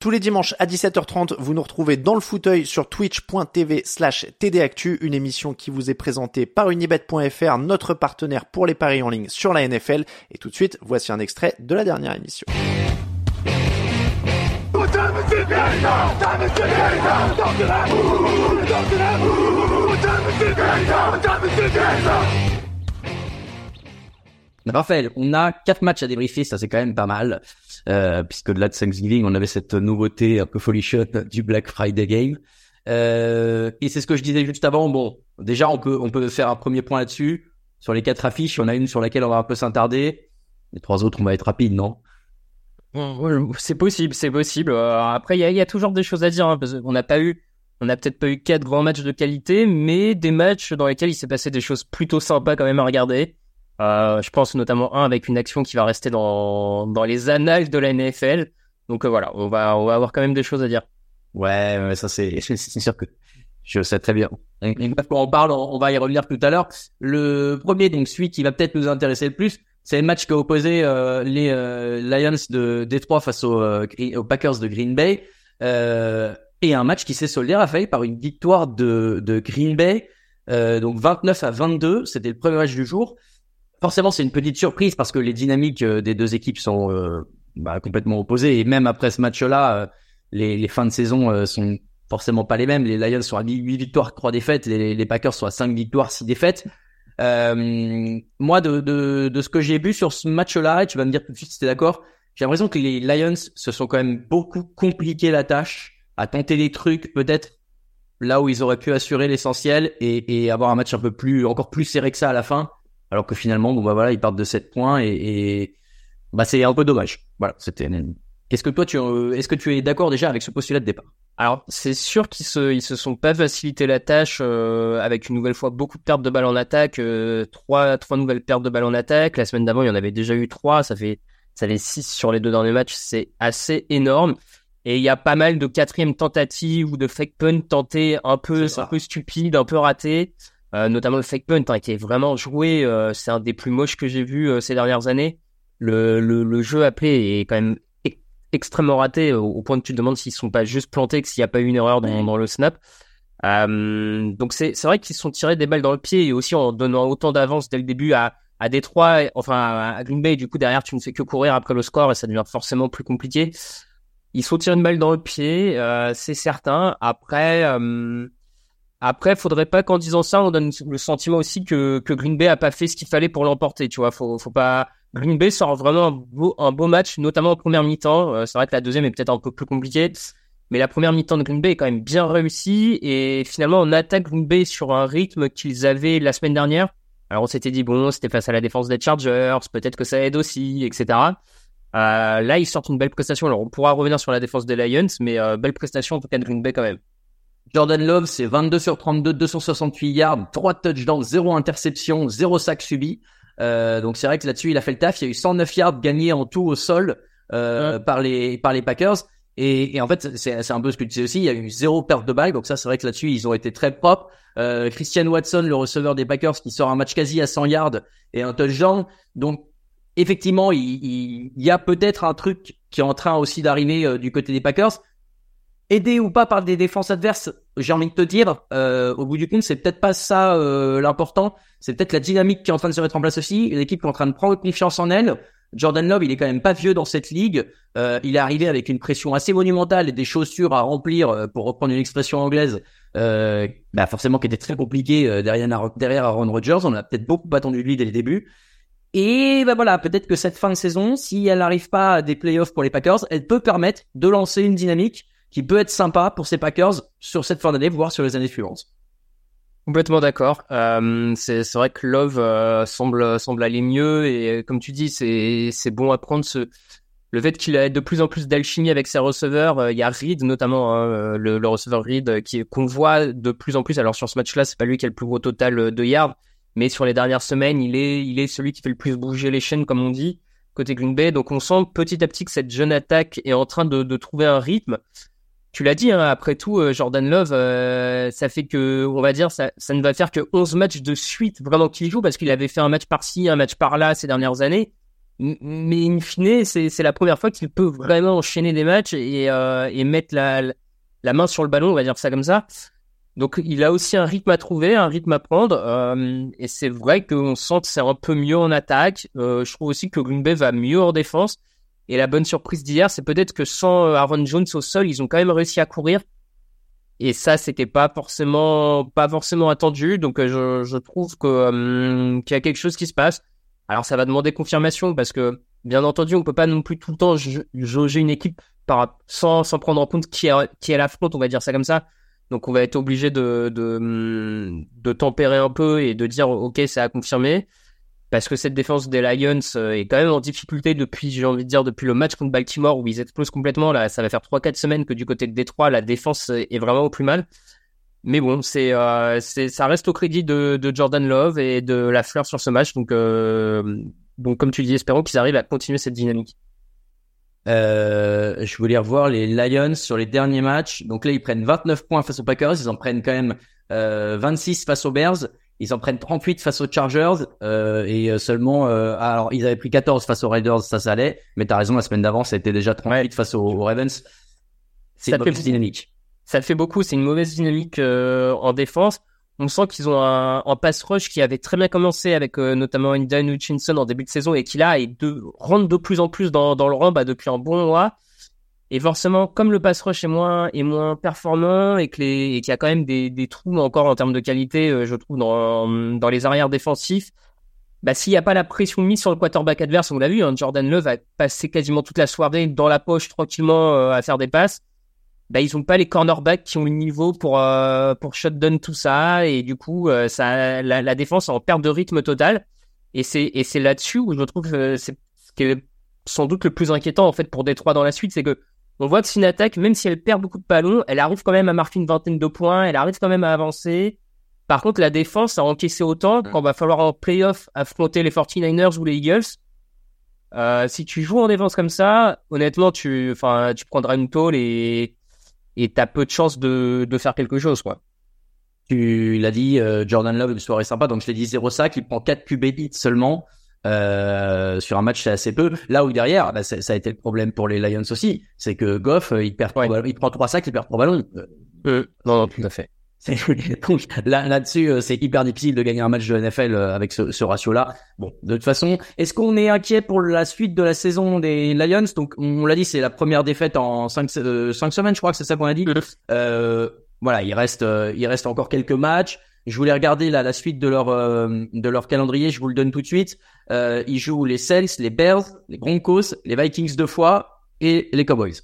Tous les dimanches à 17h30, vous nous retrouvez dans le fauteuil sur twitch.tv slash tdactu, une émission qui vous est présentée par unibet.fr, notre partenaire pour les paris en ligne sur la NFL. Et tout de suite, voici un extrait de la dernière émission. Raphaël, on a quatre matchs à débriefer, ça c'est quand même pas mal, euh, puisque de là de Thanksgiving, on avait cette nouveauté un peu folichonne du Black Friday Game. Euh, et c'est ce que je disais juste avant. Bon, déjà on peut on peut faire un premier point là-dessus. Sur les quatre affiches, en a une sur laquelle on va un peu s'attarder. Les trois autres, on va être rapide, non? C'est possible, c'est possible. Euh, après, il y a, toujours des choses à dire, hein, n'a pas eu, on n'a peut-être pas eu quatre grands matchs de qualité, mais des matchs dans lesquels il s'est passé des choses plutôt sympas quand même à regarder. Euh, je pense notamment un avec une action qui va rester dans, dans les annales de la NFL. Donc euh, voilà, on va, on va avoir quand même des choses à dire. Ouais, ouais ça c'est, sûr que je sais très bien. Et quand on parle, on va y revenir tout à l'heure. Le premier, donc celui qui va peut-être nous intéresser le plus, c'est le match qui a opposé euh, les euh, Lions de Détroit face aux, euh, aux, Packers de Green Bay. et un match qui s'est soldé, Raphaël, par une victoire de, de Green Bay. donc 29 à 22, c'était le premier match du jour forcément, c'est une petite surprise parce que les dynamiques euh, des deux équipes sont euh, bah, complètement opposées. Et même après ce match-là, euh, les, fins de saison sont forcément pas les mêmes. Les Lions sont à 8 victoires, 3 défaites. Les, Packers sont à 5 victoires, 6 défaites. Euh, moi, de, ce que j'ai vu sur ce match-là, et tu vas me dire tout de suite si t'es d'accord, j'ai l'impression que les Lions se sont quand même beaucoup compliqué la tâche à tenter des trucs peut-être là où ils auraient pu assurer l'essentiel et, et, avoir un match un peu plus, encore plus serré que ça à la fin alors que finalement, bon bah voilà, ils partent de 7 points et, et bah c'est un peu dommage. Voilà, c'était. Qu'est-ce que toi tu, est-ce que tu es d'accord déjà avec ce postulat de départ? Alors c'est sûr qu'ils se, ils se sont pas facilité la tâche euh, avec une nouvelle fois beaucoup de pertes de balles en attaque, euh, trois, trois nouvelles pertes de balles en attaque. La semaine d'avant, il y en avait déjà eu trois, ça fait, ça fait six sur les deux derniers matchs, c'est assez énorme. Et il y a pas mal de quatrième tentatives ou de fake punt tentés un peu, un peu stupides, un peu ratés. Euh, notamment le fake punt hein, qui est vraiment joué. Euh, c'est un des plus moches que j'ai vu euh, ces dernières années. Le, le, le, jeu appelé est quand même extrêmement raté au, point que tu te demandes s'ils sont pas juste plantés, que s'il n'y a pas eu une erreur dans, dans le snap. donc c'est c'est vrai qu'ils se sont tirés des balles dans le pied et aussi en donnant autant d'avance dès le début à à Détroit, enfin à Green Bay. Du coup derrière tu ne fais que courir après le score et ça devient forcément plus compliqué. Ils se sont tirés une balle dans le pied, c'est certain. Après après, faudrait pas qu'en disant ça, on donne le sentiment aussi que, que Green Bay a pas fait ce qu'il fallait pour l'emporter. Tu vois, faut, faut pas. Green Bay sort vraiment un beau, un beau match, notamment en première mi-temps. Euh, c'est vrai que la deuxième est peut-être un peu plus compliquée, mais la première mi-temps de Green Bay est quand même bien réussie. Et finalement, on attaque Green Bay sur un rythme qu'ils avaient la semaine dernière. Alors, on s'était dit bon, c'était face à la défense des Chargers, peut-être que ça aide aussi, etc. Euh, là, ils sortent une belle prestation. Alors, on pourra revenir sur la défense des Lions, mais euh, belle prestation en tout cas de Green Bay quand même. Jordan Love, c'est 22 sur 32, 268 yards, 3 touchdowns, 0 interception, 0 sac subi. Euh, donc c'est vrai que là-dessus, il a fait le taf. Il y a eu 109 yards gagnés en tout au sol euh, par les par les Packers. Et, et en fait, c'est un peu ce que tu disais aussi. Il y a eu zéro perte de balle. Donc ça, c'est vrai que là-dessus, ils ont été très propres. Euh, Christian Watson, le receveur des Packers, qui sort un match quasi à 100 yards et un touchdown. Donc effectivement, il, il, y a peut-être un truc qui est en train aussi d'arriver euh, du côté des Packers aidé ou pas par des défenses adverses, j'ai envie de te dire, euh, au bout du compte, c'est peut-être pas ça euh, l'important. C'est peut-être la dynamique qui est en train de se mettre en place aussi. L'équipe qui est en train de prendre confiance en elle. Jordan Love, il est quand même pas vieux dans cette ligue. Euh, il est arrivé avec une pression assez monumentale et des chaussures à remplir, euh, pour reprendre une expression anglaise, euh, bah forcément qui était très compliqué derrière, derrière Aaron Rodgers. On a peut-être beaucoup attendu lui dès le début. Et ben voilà, peut-être que cette fin de saison, si elle n'arrive pas à des playoffs pour les Packers, elle peut permettre de lancer une dynamique qui peut être sympa pour ces Packers sur cette fin d'année, voire sur les années suivantes. Complètement d'accord. Euh, c'est vrai que Love euh, semble semble aller mieux et euh, comme tu dis, c'est bon à prendre ce le fait qu'il a de plus en plus d'alchimie avec ses receveurs. Il y a Reed notamment, hein, le, receveur Reed qui qu'on voit de plus en plus. Alors sur ce match-là, c'est pas lui qui a le plus gros total de yards, mais sur les dernières semaines, il est il est celui qui fait le plus bouger les chaînes comme on dit côté Green Bay. Donc on sent petit à petit que cette jeune attaque est en train de trouver un rythme tu l'as dit, hein, après tout, euh, Jordan Love, euh, ça fait que, on va dire, ça, ça ne va faire que 11 matchs de suite vraiment qu'il joue parce qu'il avait fait un match par-ci, un match par-là ces dernières années. Mais in fine, c'est, la première fois qu'il peut vraiment enchaîner des matchs et, euh, et mettre la, la main sur le ballon, on va dire ça comme ça. Donc il a aussi un rythme à trouver, un rythme à prendre. Euh, et c'est vrai qu'on sent que c'est un peu mieux en attaque. Euh, je trouve aussi que Green Bay va mieux en défense. Et la bonne surprise d'hier, c'est peut-être que sans euh, Aaron Jones au sol, ils ont quand même réussi à courir. Et ça, c'était pas forcément, pas forcément attendu. Donc, euh, je, trouve que hum, qu'il y a quelque chose qui se passe. Alors, ça va demander confirmation parce que, bien entendu, on peut pas non plus tout le temps jauger une équipe sans, sans prendre en compte qui est, qui est la front, on va dire ça comme ça. Donc, on va être obligé de, de, hum, de tempérer un peu et de dire, OK, c'est à confirmer parce que cette défense des Lions euh, est quand même en difficulté depuis, j'ai envie de dire, depuis le match contre Baltimore où ils explosent complètement. Là, ça va faire 3-4 semaines que du côté de Détroit, la défense est vraiment au plus mal. Mais bon, c'est, euh, c'est, ça reste au crédit de, de, Jordan Love et de la fleur sur ce match. Donc, euh, donc comme tu dis, espérons qu'ils arrivent à continuer cette dynamique. Euh, je voulais revoir les Lions sur les derniers matchs. Donc là, ils prennent 29 points face aux Packers. Ils en prennent quand même euh, 26 face aux Bears. Ils en prennent 38 face aux Chargers euh, et seulement euh, alors ils avaient pris 14 face aux Raiders, ça ça allait, mais t'as raison la semaine d'avant ça était déjà 38 face aux, aux Ravens. C'est une mauvaise dynamique. Ça fait beaucoup, c'est une mauvaise dynamique euh, en défense. On sent qu'ils ont un, un pass rush qui avait très bien commencé avec euh, notamment Indian Hutchinson en début de saison et qui là est de rentre de plus en plus dans, dans le rang bah, depuis un bon mois. Et forcément, comme le pass rush est moins est moins performant et qu'il y a quand même des, des trous encore en termes de qualité, euh, je trouve dans dans les arrières défensifs, bah s'il n'y a pas la pression mise sur le quarterback adverse, on l'a vu, hein, Jordan Love a passé quasiment toute la soirée dans la poche tranquillement euh, à faire des passes. Bah ils ont pas les cornerbacks qui ont le niveau pour euh, pour shutdown tout ça et du coup euh, ça la, la défense en perte de rythme total et c'est là-dessus où je trouve que c'est ce qui est sans doute le plus inquiétant en fait pour Détroit dans la suite, c'est que on voit que c'est une attaque, même si elle perd beaucoup de ballons, elle arrive quand même à marquer une vingtaine de points, elle arrive quand même à avancer. Par contre, la défense a encaissé autant qu'on va falloir en playoff affronter les 49ers ou les Eagles. Euh, si tu joues en défense comme ça, honnêtement, tu, enfin, tu prendras une tôle et et t'as peu de chances de, de faire quelque chose, quoi. Tu l'as dit, euh, Jordan Love, une soirée sympa, donc je l'ai dit 0 sac, il prend 4 QB hits seulement. Euh, sur un match c'est assez peu. Là où derrière, bah, ça a été le problème pour les Lions aussi, c'est que Goff il perd ouais. il prend trois sacs, il perd trois ballons. Euh, non, non, tout à fait. Donc là, là-dessus, c'est hyper difficile de gagner un match de NFL avec ce, ce ratio-là. Bon, de toute façon, est-ce qu'on est inquiet pour la suite de la saison des Lions? Donc, on l'a dit, c'est la première défaite en cinq, euh, cinq semaines, je crois que c'est ça qu'on a dit. Euh, voilà, il reste, il reste encore quelques matchs. Je voulais regarder la suite de leur euh, de leur calendrier. Je vous le donne tout de suite. Euh, ils jouent les Saints, les Bears, les Broncos, les Vikings deux fois et les Cowboys.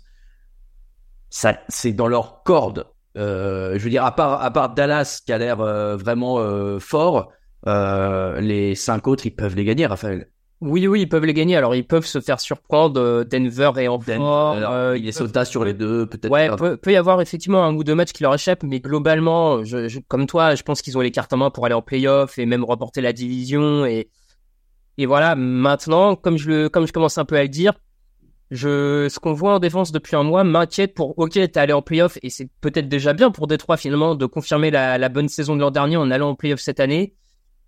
Ça, c'est dans leur corde. Euh, je veux dire, à part à part Dallas qui a l'air vraiment fort, les cinq autres ils peuvent les gagner, Raphaël. Oui, oui, ils peuvent les gagner. Alors, ils peuvent se faire surprendre. Euh, Denver et en Denver, euh, il est sauta sur les deux, peut-être. Ouais, peut, peut y avoir effectivement un ou deux matchs qui leur échappent, mais globalement, je, je, comme toi, je pense qu'ils ont les cartes en main pour aller en playoff et même remporter la division. Et, et voilà, maintenant, comme je le, comme je commence un peu à le dire, je, ce qu'on voit en défense depuis un mois m'inquiète pour, ok, t'es allé en playoff et c'est peut-être déjà bien pour Détroit finalement de confirmer la, la bonne saison de l'an dernier en allant en playoff cette année.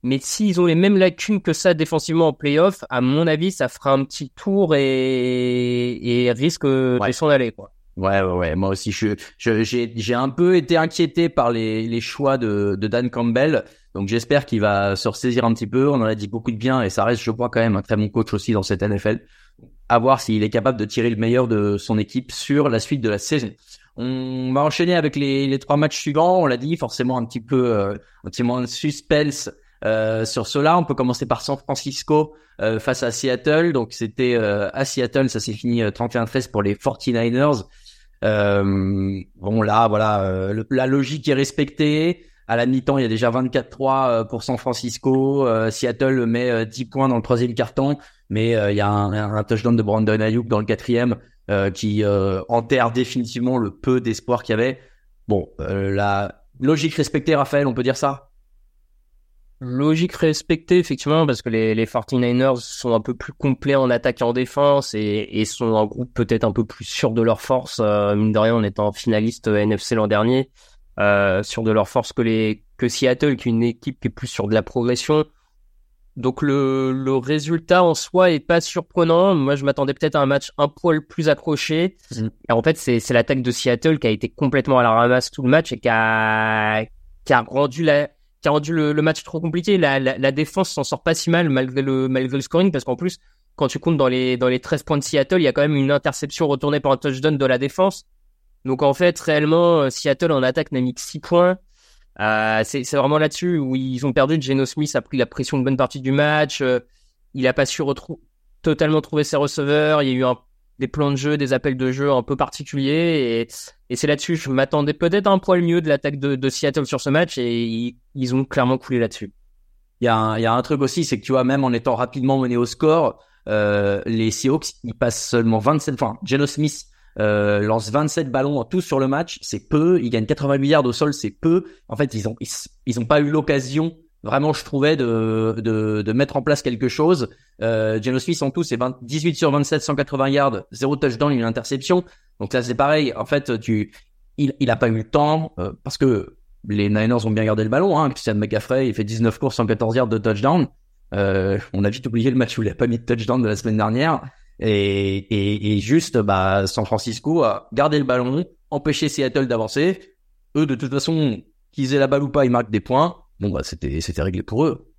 Mais s'ils ont les mêmes lacunes que ça défensivement en playoff, à mon avis, ça fera un petit tour et, et risque ouais. de s'en aller, quoi. Ouais, ouais, ouais. Moi aussi, je, je, j'ai, j'ai un peu été inquiété par les, les choix de, de Dan Campbell. Donc, j'espère qu'il va se ressaisir un petit peu. On en a dit beaucoup de bien et ça reste, je crois, quand même un très bon coach aussi dans cette NFL. À voir s'il est capable de tirer le meilleur de son équipe sur la suite de la saison. On va enchaîner avec les, les trois matchs suivants. On l'a dit, forcément un petit peu, euh, un petit moins de suspense Euh, sur cela, on peut commencer par San Francisco euh, face à Seattle. Donc c'était euh, à Seattle, ça s'est fini 31-13 pour les 49ers. bon là, voilà, la logique est respectée. À la mi-temps, il y a déjà 24-3 pour San Francisco. Seattle met 10 points dans le troisième carton, mais il y a un, un, touchdown de Brandon Ayuk dans le quatrième qui enterre définitivement le peu d'espoir qu'il y avait. Bon, la logique respectée, Raphaël, on peut dire ça? Logique respectée, effectivement, parce que les, les 49ers sont un peu plus complets en attaque et en défense et, et sont un groupe peut-être un peu plus sûr de leur force, euh, mine de rien, en étant finaliste NFC l'an dernier, euh, sûr de leur force que, les, que Seattle, qui est une équipe qui est plus sur de la progression. Donc le, le résultat en soi est pas surprenant. Moi, je m'attendais peut-être à un match un poil plus accroché. Mm. Et en fait, c'est l'attaque de Seattle qui a été complètement à la ramasse tout le match et qui a, qui a rendu la, qui rendu le, match trop compliqué. La, défense s'en sort pas si mal malgré le, malgré le scoring parce qu'en plus, quand tu comptes dans les, dans les 13 points de Seattle, il y a quand même une interception retournée par un touchdown de la défense. Donc en fait, réellement, euh, Seattle en attaque n'a mis que 6 points. Euh, c'est vraiment là-dessus où ils ont perdu. Geno Smith a pris la pression de bonne partie du match. Euh, il a pas su totalement trouver ses receveurs. Il y a eu un des plans de jeu, des appels de jeu un peu particuliers. Et, et c'est là-dessus, je m'attendais peut-être un poil mieux de l'attaque de, de, Seattle sur ce match et ils, ont clairement coulé là-dessus. Il y, a un, il y a un truc aussi, c'est que tu vois, même en étant rapidement mené au score, euh, les Seahawks, ils passent seulement 27, enfin, Geno Smith euh, lance 27 ballons en tout sur le match, c'est peu. Ils gagnent 80 milliards au sol, c'est peu. En fait, ils ont ils, ils ont pas eu l'occasion vraiment, je trouvais, de, de, de, mettre en place quelque chose. Euh, Geno Smith, en tout, c'est 18 sur 27, 180 yards, zéro touchdown, une interception. Donc ça, c'est pareil. En fait, tu, il, il a pas eu le temps euh, parce que les Niners ont bien gardé le ballon. Hein. Christian McCaffrey, il fait 19 courses, 114 yards de touchdown. Euh, on a vite oublié le match où il a pas mis de touchdown de la semaine dernière. Et, et, et juste, bah, San Francisco a gardé le ballon, empêché Seattle d'avancer. Eux, de toute façon, qu'ils aient la balle ou pas, ils marquent des points bon bah c'était c'était réglé pour eux.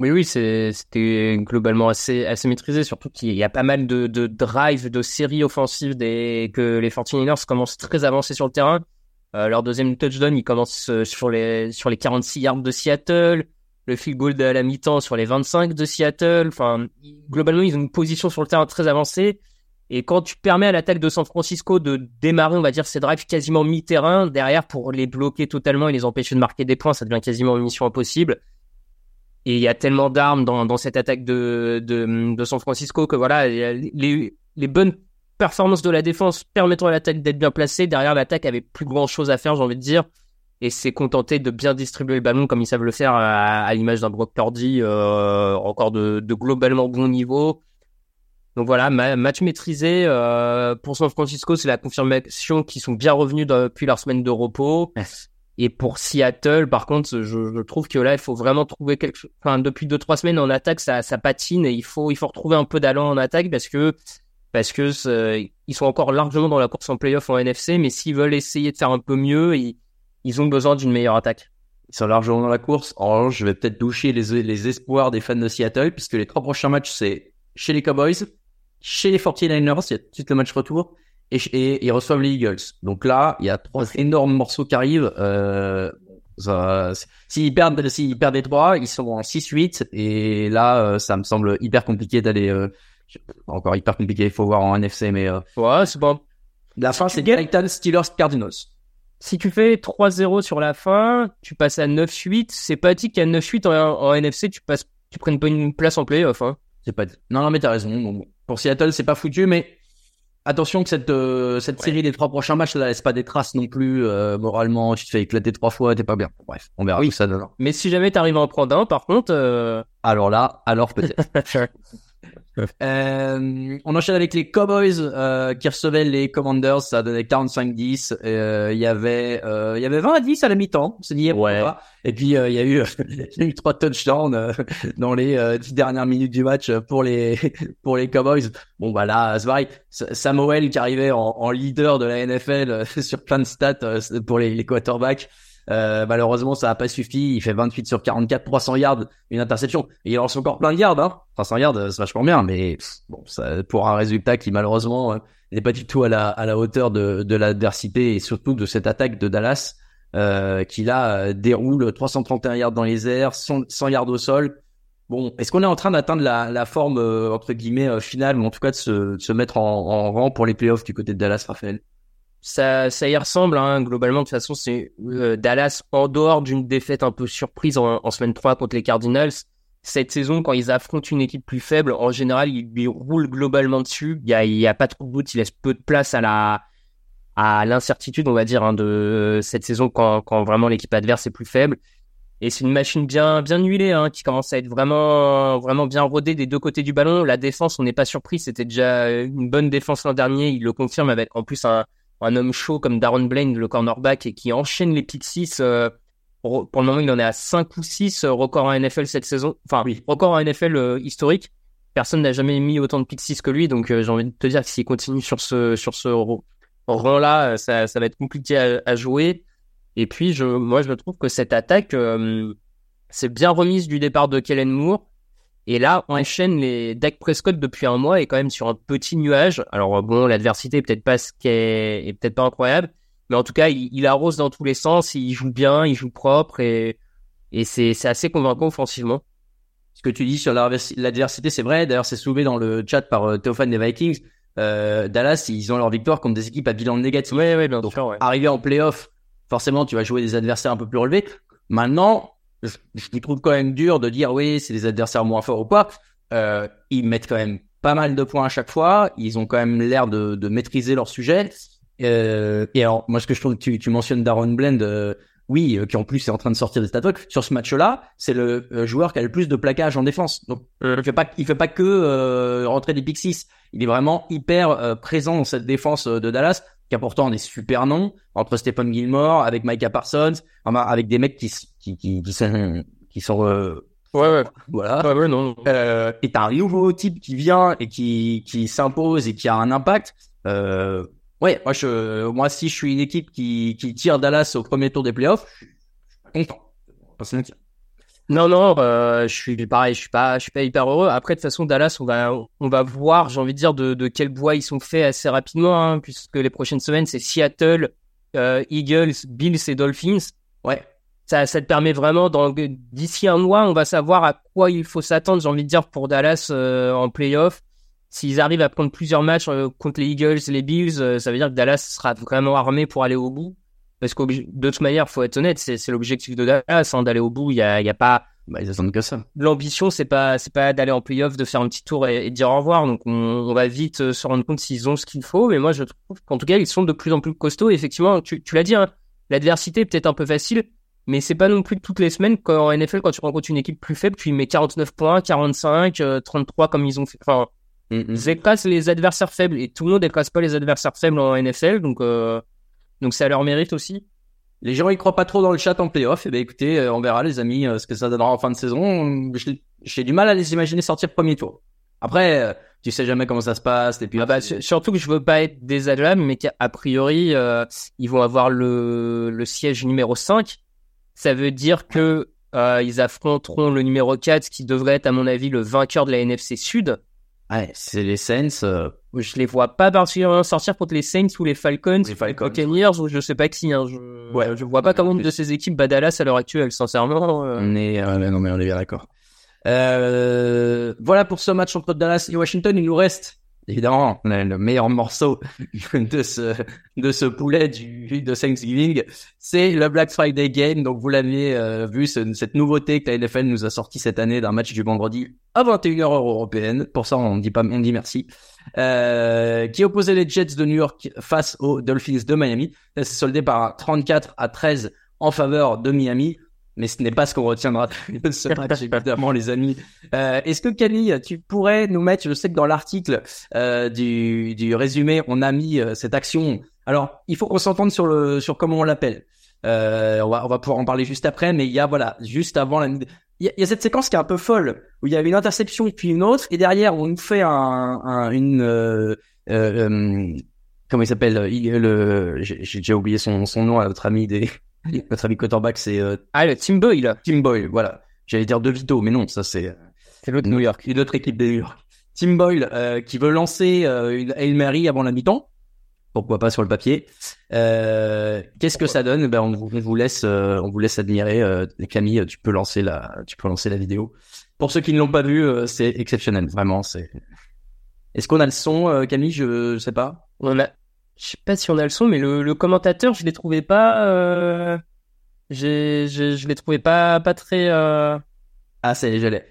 Oui, oui, c'était globalement assez, assez maîtrisé, surtout qu'il y a pas mal de, de drives, de séries offensives des, que les 49ers commencent très avancés sur le terrain. Euh, leur deuxième touchdown, il commence euh, sur les, sur les 46 yards de Seattle. Le field goal à la mi-temps sur les 25 de Seattle. Enfin, globalement, ils ont une position sur le terrain très avancée. Et quand tu permets à l'attaque de San Francisco de démarrer, on va dire, ces drives quasiment mi-terrain, derrière, pour les bloquer totalement et les empêcher de marquer des points, ça devient quasiment une mission impossible. Et il y a tellement d'armes dans, cette attaque de, San Francisco que voilà, les, bonnes performances de la défense permettant à l'attaque d'être bien placée. Derrière, l'attaque avait plus grand chose à faire, j'ai envie de dire. Et c'est contenté de bien distribuer le ballon comme ils savent le faire à, l'image d'un Brock Purdy, euh, encore de globalement bon niveau donc voilà, match maîtrisé euh, pour San Francisco, c'est la confirmation qu'ils sont bien revenus depuis leur semaine de repos. Et pour Seattle, par contre, je, je, trouve que là, il faut vraiment trouver quelque chose. Enfin, depuis deux trois semaines en attaque, ça, ça patine et il faut il faut retrouver un peu d'allant en attaque parce que parce que ils sont encore largement dans la course en playoff en NFC, mais s'ils veulent essayer de faire un peu mieux, ils, ils ont besoin d'une meilleure attaque. Ils sont largement dans la course. En je vais peut-être doucher les, les espoirs des fans de Seattle puisque les trois prochains matchs c'est chez les Cowboys, chez les 49ers, il y a tout de suite le match retour, et, et, ils reçoivent les Eagles. Donc là, il y a trois énormes morceaux qui arrivent. Euh, s'ils perdent, s'ils perdent les trois, ils sont en 6-8, et là, euh, ça me semble hyper compliqué d'aller, euh, encore hyper compliqué, il faut voir en NFC, mais euh, ouais, c'est bon. La fin, c'est Titans, Steelers, Cardinals. Si tu fais 3-0 sur la fin, tu passes à 9-8. C'est pas dit qu'à 9-8 en, en, NFC, tu passes, tu prennes pas une place en playoff. Hein. C'est pas. Non, non, mais t'as raison. Bon, pour Seattle, c'est pas foutu, mais attention que cette euh, cette série des trois prochains matchs là laisse pas des traces non plus euh, moralement. Tu te fais éclater trois fois, t'es pas bien. Bref, on verra oui. ça donne. Mais si jamais t'arrives à en prendre un, par contre. Euh, alors là, alors peut-être. Euh, on enchaîne avec les Cowboys euh, qui recevaient les Commanders, ça donnait 45-10. Euh, il y avait il y avait 20 à 10 à la mi-temps, c'est dit ouais. Et puis il y a eu il y a eu trois touchdowns dans les dix dernières minutes du match pour les pour les Cowboys. Bon bah là, c'est pareil. Samuel qui arrivait en, en, leader de la NFL sur plein de stats pour les, les quarterbacks. Euh, malheureusement, ça n'a pas suffi. Il fait 28 sur 44, 300 yards, une interception. Il lance encore plein de yards. Hein. 300 yards, c'est vachement bien, mais bon, ça, pour un résultat qui malheureusement euh, n'est pas du tout à la, à la hauteur de, de l'adversité et surtout de cette attaque de Dallas. euh, qui là déroule 331 yards dans les airs, 100, 100 yards au sol. Bon, est-ce qu'on est en train d'atteindre la, la forme entre guillemets finale, ou en tout cas de se, de se mettre en, en rang pour les playoffs du côté de Dallas, Raphaël? Ça, y ressemble, hein, globalement. De toute façon, c'est Dallas en dehors d'une défaite un peu surprise en, semaine 3 contre les Cardinals. Cette saison, quand ils affrontent une équipe plus faible, en général, ils lui roulent globalement dessus. Il y a, y a pas trop de doute, ils laissent peu de place à la à l'incertitude, on va dire, hein, de cette saison quand, vraiment l'équipe adverse est plus faible. Et c'est une machine bien bien huilée hein, qui commence à être vraiment vraiment bien rodée des deux côtés du ballon. La défense, on n'est pas surpris, c'était déjà une bonne défense l'an dernier. Il le confirme avec en plus un un homme chaud comme Darren Blaine, le cornerback, et qui enchaîne les pick 6. Euh, pour le moment, il en est à 5 ou 6 euh, record en NFL cette saison. Enfin, oui. record en NFL euh, historique. Personne n'a jamais mis autant de pick 6 que lui, donc j'ai envie de te dire que s'il continue sur ce sur ce rang-là, ça, ça va être compliqué à, à, jouer. Et puis, je, moi, je trouve que cette attaque, c'est bien remise du départ de Kellen Moore. Et là, on enchaîne les Dak Prescott depuis un mois et quand même sur un petit nuage. Alors bon, l'adversité est peut-être pas ce qui est, est peut-être pas incroyable, mais en tout cas, il, il, arrose dans tous les sens, il joue bien, il joue propre et et c'est c'est assez convaincant offensivement. Ce que tu dis sur l'adversité, c'est vrai. D'ailleurs, c'est soulevé dans le chat par euh, Théophane des Vikings. Euh, Dallas, ils ont leur victoire contre des équipes à bilan négatif. Ouais, ouais, bien Donc, sûr. Ouais. Arrivé en playoff, forcément, tu vas jouer des adversaires un peu plus relevés. Maintenant, je, je trouve quand même dur de dire oui, c'est des adversaires moins forts ou quoi. Euh, ils mettent quand même pas mal de points à chaque fois. Ils ont quand même l'air de, de, maîtriser leur sujet. Euh, et alors, moi, ce que je trouve, tu, tu mentionnes Darren Blend, euh, oui, euh, qui en plus est en train de sortir des statuts. Sur ce match-là, c'est le euh, joueur qui a le plus de plaquage en défense. Donc, il fait pas, il fait pas que rentrer des pick 6. Il est vraiment hyper présent dans cette défense de Dallas qui a pourtant des super noms entre Stephen Gilmore, avec Micah Parsons, avec des mecs qui qui qui, qui sont qui sont euh, ouais ouais voilà ouais, ouais non, non. Euh, et t'as un nouveau type qui vient et qui qui s'impose et qui a un impact euh, ouais moi je moi si je suis une équipe qui qui tire Dallas au premier tour des playoffs je suis content non, non, euh, je suis pareil, je suis pas, je suis pas hyper heureux. Après, de toute façon, Dallas, on va, on va voir, j'ai envie de dire, de, de quel bois ils sont faits assez rapidement, hein, puisque les prochaines semaines, c'est Seattle, Eagles, Bills et Dolphins. Ouais. Ça, ça te permet vraiment, d'ici un mois, on va savoir à quoi il faut s'attendre, j'ai envie de dire, pour Dallas euh, en playoff. S'ils arrivent à prendre plusieurs matchs euh, contre les Eagles et les Bills, euh, ça veut dire que Dallas sera vraiment armé pour aller au bout. Parce que de toute manière, faut être honnête, c'est l'objectif de Dallas, hein, d'aller au bout. Il y a, y a pas. Bah, ils attendent que ça. L'ambition, c'est pas, c'est pas d'aller en playoff, de faire un petit tour et, et dire au revoir. Donc, on, on va vite se rendre compte s'ils ont ce qu'il faut. Mais moi, je trouve qu'en tout cas, ils sont de plus en plus costauds. Et effectivement, tu, tu l'as dit, hein, l'adversité est peut-être un peu facile, mais c'est pas non plus toutes les semaines qu'en NFL, quand tu rencontres une équipe plus faible, tu y mets 49 points, 45, euh, 33 comme ils ont fait. Enfin, mm -hmm. ils écrasent les adversaires faibles et tout le monde écrase pas les adversaires faibles en NFL. Donc, euh, donc c'est à leur mérite aussi. Les gens ils croient pas trop dans le chat en playoff. Et eh ben écoutez, euh, on verra les amis euh, ce que ça donnera en fin de saison. J'ai du mal à les imaginer sortir premier tour. Après, euh, tu sais jamais comment ça se passe. Et puis ah bah, surtout que je veux pas être désagréable, mais qu'a priori euh, ils vont avoir le, le siège numéro 5. Ça veut dire que euh, ils affronteront le numéro 4, qui devrait être à mon avis le vainqueur de la NFC Sud. Ouais, c'est les Saints. Euh... Je les vois pas particulièrement sortir contre les Saints ou les Falcons, les Falcons, les Buccaneers, ou je sais pas qui. Hein. Je, ouais, je vois pas comment une de ces équipes bat Dallas à l'heure actuelle, sincèrement. Euh... On est, euh, non mais on est bien d'accord. Euh, voilà pour ce match entre Dallas et Washington. Il nous reste évidemment le meilleur morceau de ce de ce poulet du de Thanksgiving, c'est le Black Friday Game. Donc vous l'avez euh, vu, ce, cette nouveauté que la NFL nous a sorti cette année d'un match du vendredi à 21h heure européenne. Pour ça, on dit pas, on dit merci. Euh, qui opposait les Jets de New York face aux Dolphins de Miami. Ça s'est soldé par 34 à 13 en faveur de Miami mais ce n'est pas ce qu'on retiendra de ce match, évidemment, les amis. Euh, Est-ce que Camille, tu pourrais nous mettre, je sais que dans l'article euh, du, du résumé, on a mis euh, cette action. Alors, il faut qu'on s'entende sur le sur comment on l'appelle. Euh, on va on va pouvoir en parler juste après, mais il y a voilà, juste avant la, il y a, il y a cette séquence qui est un peu folle où il y avait une interception et puis une autre, et derrière on nous fait un, un une euh, euh, comment il s'appelle le j'ai déjà oublié son son nom à notre ami des notre ami quarterback, c'est euh... ah le Tim Boyle. Tim Boyle, voilà. J'allais dire De Vito, mais non, ça c'est c'est l'autre New York, une autre équipe de New York. Tim Boyle euh, qui veut lancer euh, une Hail Mary avant la mi-temps. pourquoi pas sur le papier. Euh, Qu'est-ce que ça donne? Ben on vous, on vous laisse, euh, on vous laisse admirer. Camille, tu peux lancer la, tu peux lancer la vidéo. Pour ceux qui ne l'ont pas vu, c'est exceptionnel, vraiment. C'est. Est-ce qu'on a le son, Camille? Je sais pas. On a, je sais pas si on a le son, mais le, le commentateur, je l'ai trouvé pas, euh... j'ai, j'ai- je l'ai trouvé pas, pas très. Euh... Ah, c'est je l'ai.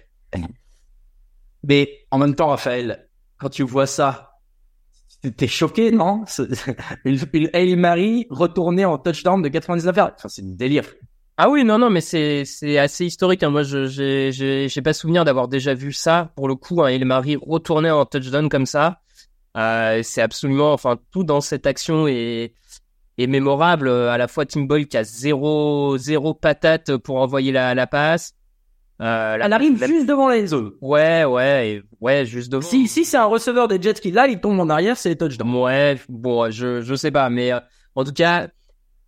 Mais en même temps, Raphaël, quand tu vois ça, t'es choqué, non? Une, une Hail Mary retournée en touchdown de 99 yards. Enfin, c'est du délire. Ah oui, non, non, mais c'est, c'est assez historique. Hein. Moi, je, j'ai, j'ai, j'ai pas souvenir d'avoir déjà vu ça. Pour le coup, hein, El Marie retourner en touchdown comme ça, euh, c'est absolument, enfin, tout dans cette action est, est mémorable. Euh, À la fois Tim Boyle qui a zéro, zéro patate pour envoyer la, la passe. Euh, la- Elle arrive la- juste devant les zones. Ouais, ouais, et- ouais, juste devant. Si, si c'est un receveur des Jets qui là, il tombe en arrière, c'est touchdown. Ouais, bon, je je sais pas, mais euh, en tout cas,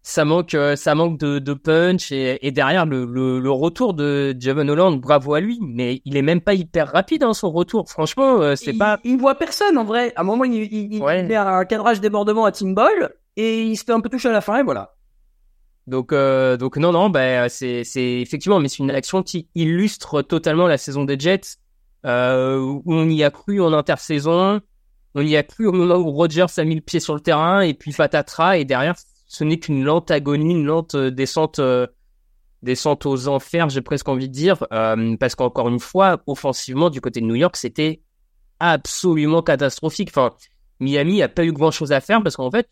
ça manque euh, ça manque de, de punch et, et derrière le, le le retour de Javon Holland, bravo à lui, mais il est même pas hyper rapide hein, son retour. Franchement, euh, c'est il, pas il voit personne en vrai. À un moment, il, il, il Ouais. met un cadrage débordement à Tim Boyle et il se fait un peu toucher à la fin et voilà. donc euh, donc non non, bah c'est c'est effectivement, mais c'est une action qui illustre totalement la saison des Jets. Euh, où on y a cru en intersaison, on y a cru au moment où Rodgers a mis le pied sur le terrain et puis patatras et derrière ce n'est qu'une lente agonie, une lente euh, descente, euh, descente aux enfers, j'ai presque envie de dire, euh, parce qu'encore une fois, offensivement du côté de New York, c'était absolument catastrophique. Enfin, Miami a pas eu grand chose à faire parce qu'en fait,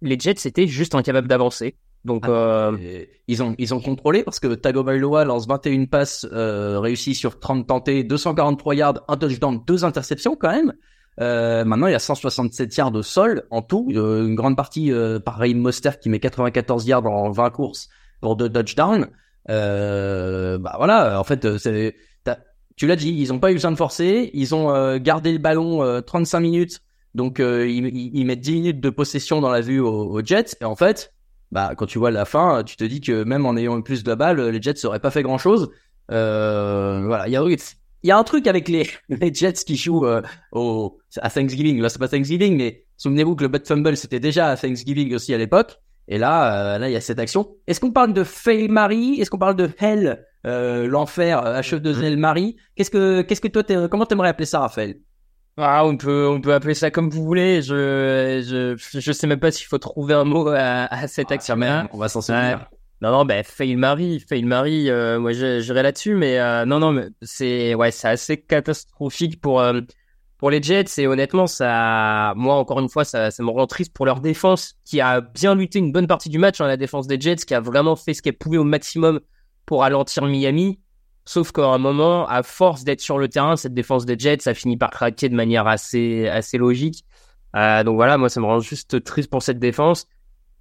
les Jets étaient juste incapables d'avancer. Donc, euh, Et Ils ont ils ont contrôlé parce que Tagovailoa lance 21 passes réussies sur 30 tentées, 243 yards, un touchdown, deux interceptions quand même. Euh, maintenant, il y a 167 yards au sol en tout, euh, une grande partie euh, par Raheem Mostert qui met 94 yards en 20 courses pour deux touchdowns. Euh, bah voilà, en fait, c'est tu l'as dit, ils ont pas eu besoin de forcer, ils ont gardé le ballon euh, 35 minutes, donc ils, ils, mettent 10 minutes de possession dans la vue aux, aux Jets, et en fait, bah quand tu vois la fin, tu te dis que même en ayant eu plus de balles, les Jets n'auraient pas fait grand chose. Euh, voilà, il y a, il y a un truc avec les, les Jets qui jouent euh, au, à Thanksgiving. Là, c'est pas Thanksgiving, mais souvenez-vous que le Butt Fumble c'était déjà à Thanksgiving aussi à l'époque. Et là, euh, là, il y a cette action. Est-ce qu'on parle de Fail Marie Est-ce qu'on parle de Hell, euh, l'enfer, euh, H2L Marie Qu'est-ce que, qu'est-ce que toi, t'es- comment t'aimerais appeler ça, Raphaël? Ah, on peut on peut appeler ça comme vous voulez. Je je je sais même pas s'il faut trouver un mot à, à cette Ah, action. même, on va s'en souvenir. Non, non, ben, Fail Marie, Fail Marie, euh, moi, j'irai là-dessus, mais euh, non, non, c'est, ouais, c'est assez catastrophique pour euh, pour les Jets, et honnêtement, ça, moi, encore une fois, ça, ça me rend triste pour leur défense, qui a bien lutté une bonne partie du match, hein, la défense des Jets, qui a vraiment fait ce qu'elle pouvait au maximum pour ralentir Miami, sauf qu'à un moment, à force d'être sur le terrain, cette défense des Jets, ça finit par craquer de manière assez assez logique. Euh, donc voilà, moi, ça me rend juste triste pour cette défense,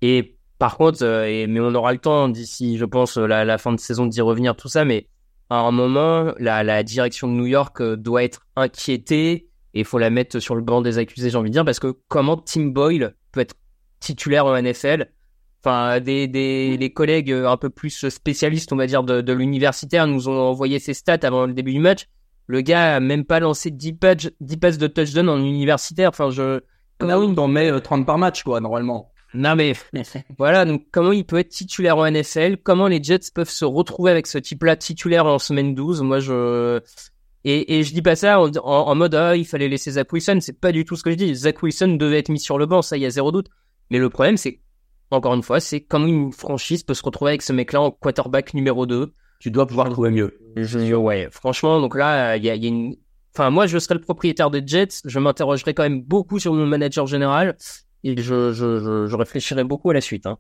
et par contre, euh, mais on aura le temps d'ici, je pense, la, la fin de saison d'y revenir, tout ça. Mais à un moment, la, la direction de New York euh, doit être inquiétée et il faut la mettre sur le banc des accusés, j'ai envie de dire, parce que comment Tim Boyle peut être titulaire en NFL Enfin, des, des les collègues euh, un peu plus spécialistes, on va dire, de, de l'universitaire nous ont envoyé ses stats avant le début du match. Le gars a même pas lancé 10 passes, 10 passes de touchdown en universitaire. Enfin, je... Mets euh, 30 par match, quoi, normalement. Non mais voilà, donc comment il peut être titulaire en NFL Comment les Jets peuvent se retrouver avec ce type-là titulaire en semaine 12 Moi, je... Et, et je dis pas ça en, en- en mode ah, il fallait laisser Zach Wilson, c'est pas du tout ce que je dis. Zach Wilson devait être mis sur le banc, ça, il y a zéro doute. Mais le problème, c'est, encore une fois, c'est comment une franchise peut se retrouver avec ce mec-là en quarterback numéro 2. Tu dois pouvoir trouver mieux. Je, ouais, franchement, donc là, il y a, y a une... Enfin, moi, je serais le propriétaire des Jets, je m'interrogerais quand même beaucoup sur mon manager général, et je, je, je, je réfléchirais beaucoup à la suite. Hein.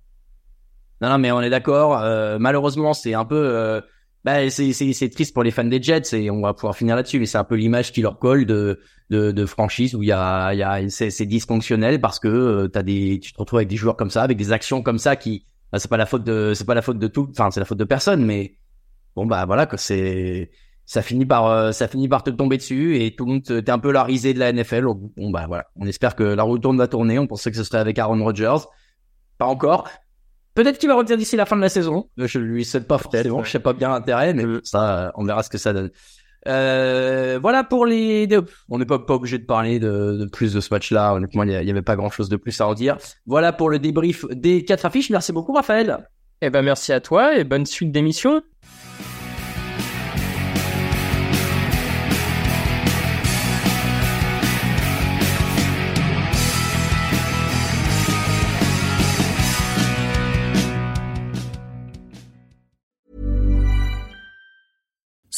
Non, non, mais on est d'accord. Euh, malheureusement, c'est un peu, euh, bah, c'est, triste pour les fans des Jets et on va pouvoir finir là-dessus. Mais c'est un peu l'image qui leur colle de, de, de franchise où il y a, y a, c'est, c'est dysfonctionnel parce que euh, t'as des, tu te retrouves avec des joueurs comme ça, avec des actions comme ça qui, bah, c'est pas la faute de, c'est pas la faute de tout, enfin, c'est la faute de personne, mais bon, bah voilà que c'est, ça finit par, euh, ça finit par te tomber dessus et tout le monde, te- t'es un peu la risée de la NFL. Bon, bah voilà, on espère que la roue tourne va tourner. On pensait que ce serait avec Aaron Rodgers, pas encore. Peut-être qu'il va revenir d'ici la fin de la saison. Je lui souhaite pas forcément. Je sais pas bien l'intérêt, mais ça, on verra ce que ça donne. Euh, voilà pour les. On n'est pas, pas obligé de parler de, de plus de ce match-là. Honnêtement, il n'y avait pas grand-chose de plus à en dire. Voilà pour le débrief des quatre affiches. Merci beaucoup, Raphaël. Eh ben merci à toi et bonne suite d'émission.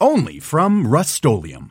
only from Rustolium.